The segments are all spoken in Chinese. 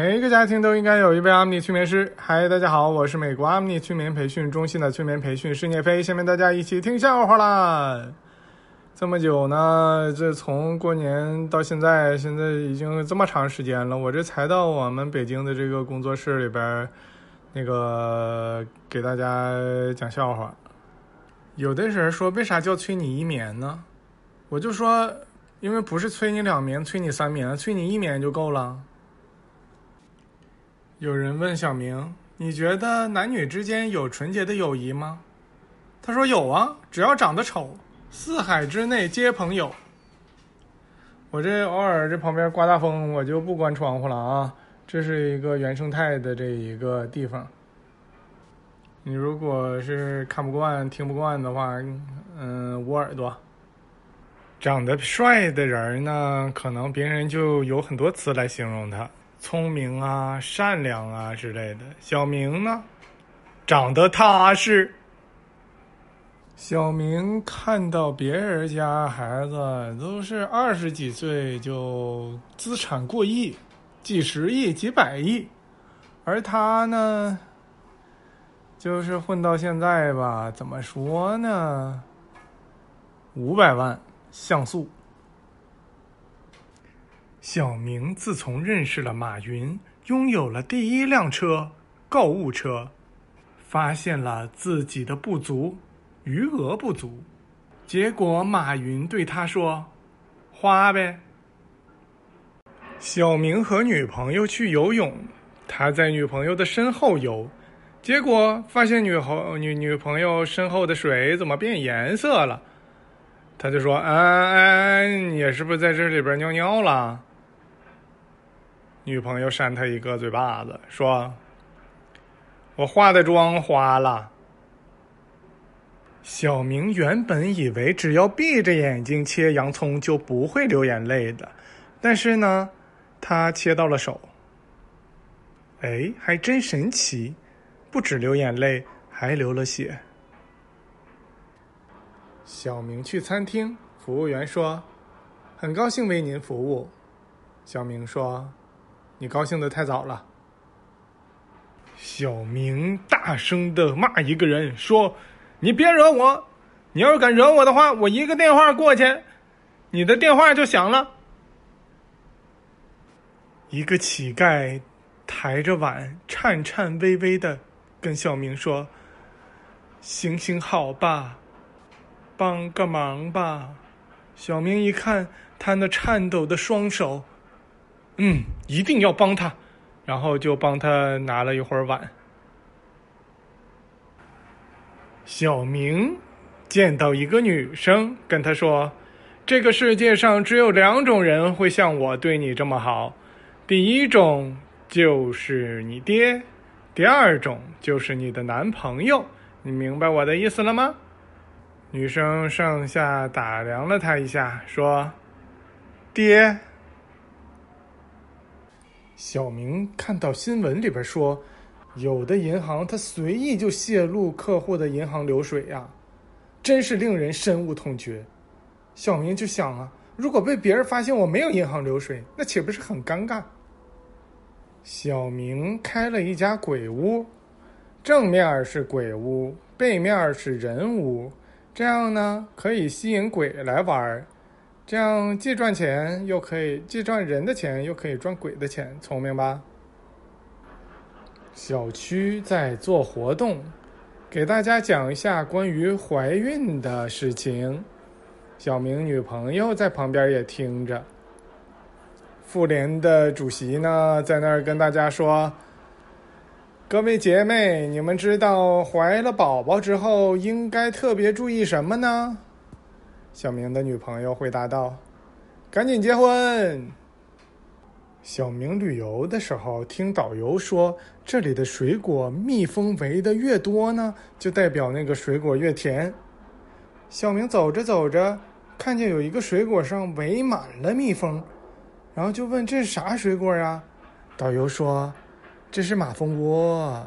每一个家庭都应该有一位阿米尼催眠师。嗨，大家好，我是美国阿米尼催眠培训中心的催眠培训师聂飞。下面大家一起听笑话啦！这么久呢，这从过年到现在，现在已经这么长时间了，我这才到我们北京的这个工作室里边，那个给大家讲笑话。有的人说，为啥叫催你一眠呢？我就说，因为不是催你两眠，催你三眠，催你一眠就够了。有人问小明：“你觉得男女之间有纯洁的友谊吗？”他说：“有啊，只要长得丑，四海之内皆朋友。”我这偶尔这旁边刮大风，我就不关窗户了啊。这是一个原生态的这一个地方。你如果是看不惯、听不惯的话，嗯，捂耳朵。长得帅的人呢，可能别人就有很多词来形容他。聪明啊，善良啊之类的。小明呢，长得踏实。小明看到别人家孩子都是二十几岁就资产过亿，几十亿、几百亿，而他呢，就是混到现在吧，怎么说呢？五百万像素。小明自从认识了马云，拥有了第一辆车——购物车，发现了自己的不足，余额不足。结果马云对他说：“花呗。”小明和女朋友去游泳，他在女朋友的身后游，结果发现女后女女朋友身后的水怎么变颜色了？他就说：“哎哎，你是不是在这里边尿尿了？”女朋友扇他一个嘴巴子，说：“我化的妆花了。”小明原本以为只要闭着眼睛切洋葱就不会流眼泪的，但是呢，他切到了手。哎，还真神奇，不止流眼泪，还流了血。小明去餐厅，服务员说：“很高兴为您服务。”小明说。你高兴的太早了。小明大声的骂一个人，说：“你别惹我！你要是敢惹我的话，我一个电话过去，你的电话就响了。”一个乞丐抬着碗，颤颤巍巍的跟小明说：“行行好吧，帮个忙吧。”小明一看他那颤抖的双手。嗯，一定要帮他，然后就帮他拿了一会儿碗。小明见到一个女生，跟他说：“这个世界上只有两种人会像我对你这么好，第一种就是你爹，第二种就是你的男朋友。你明白我的意思了吗？”女生上下打量了他一下，说：“爹。”小明看到新闻里边说，有的银行它随意就泄露客户的银行流水呀，真是令人深恶痛绝。小明就想啊，如果被别人发现我没有银行流水，那岂不是很尴尬？小明开了一家鬼屋，正面是鬼屋，背面是人屋，这样呢可以吸引鬼来玩儿。这样既赚钱又可以既赚人的钱又可以赚鬼的钱，聪明吧？小区在做活动，给大家讲一下关于怀孕的事情。小明女朋友在旁边也听着。妇联的主席呢，在那儿跟大家说：“各位姐妹，你们知道怀了宝宝之后应该特别注意什么呢？”小明的女朋友回答道：“赶紧结婚。”小明旅游的时候听导游说，这里的水果蜜蜂围的越多呢，就代表那个水果越甜。小明走着走着，看见有一个水果上围满了蜜蜂，然后就问：“这是啥水果啊？”导游说：“这是马蜂窝。”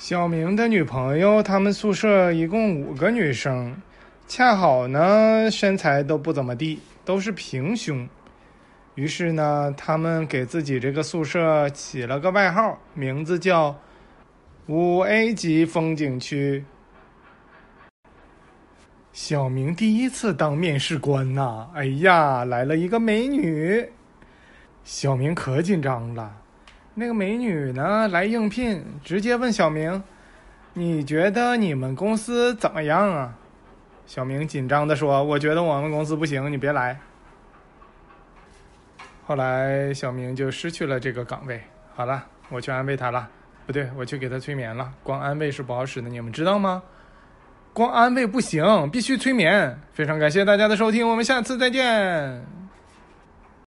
小明的女朋友，他们宿舍一共五个女生，恰好呢身材都不怎么地，都是平胸。于是呢，他们给自己这个宿舍起了个外号，名字叫“五 A 级风景区”。小明第一次当面试官呐！哎呀，来了一个美女，小明可紧张了。那个美女呢，来应聘，直接问小明：“你觉得你们公司怎么样啊？”小明紧张的说：“我觉得我们公司不行，你别来。”后来小明就失去了这个岗位。好了，我去安慰他了，不对，我去给他催眠了。光安慰是不好使的，你们知道吗？光安慰不行，必须催眠。非常感谢大家的收听，我们下次再见。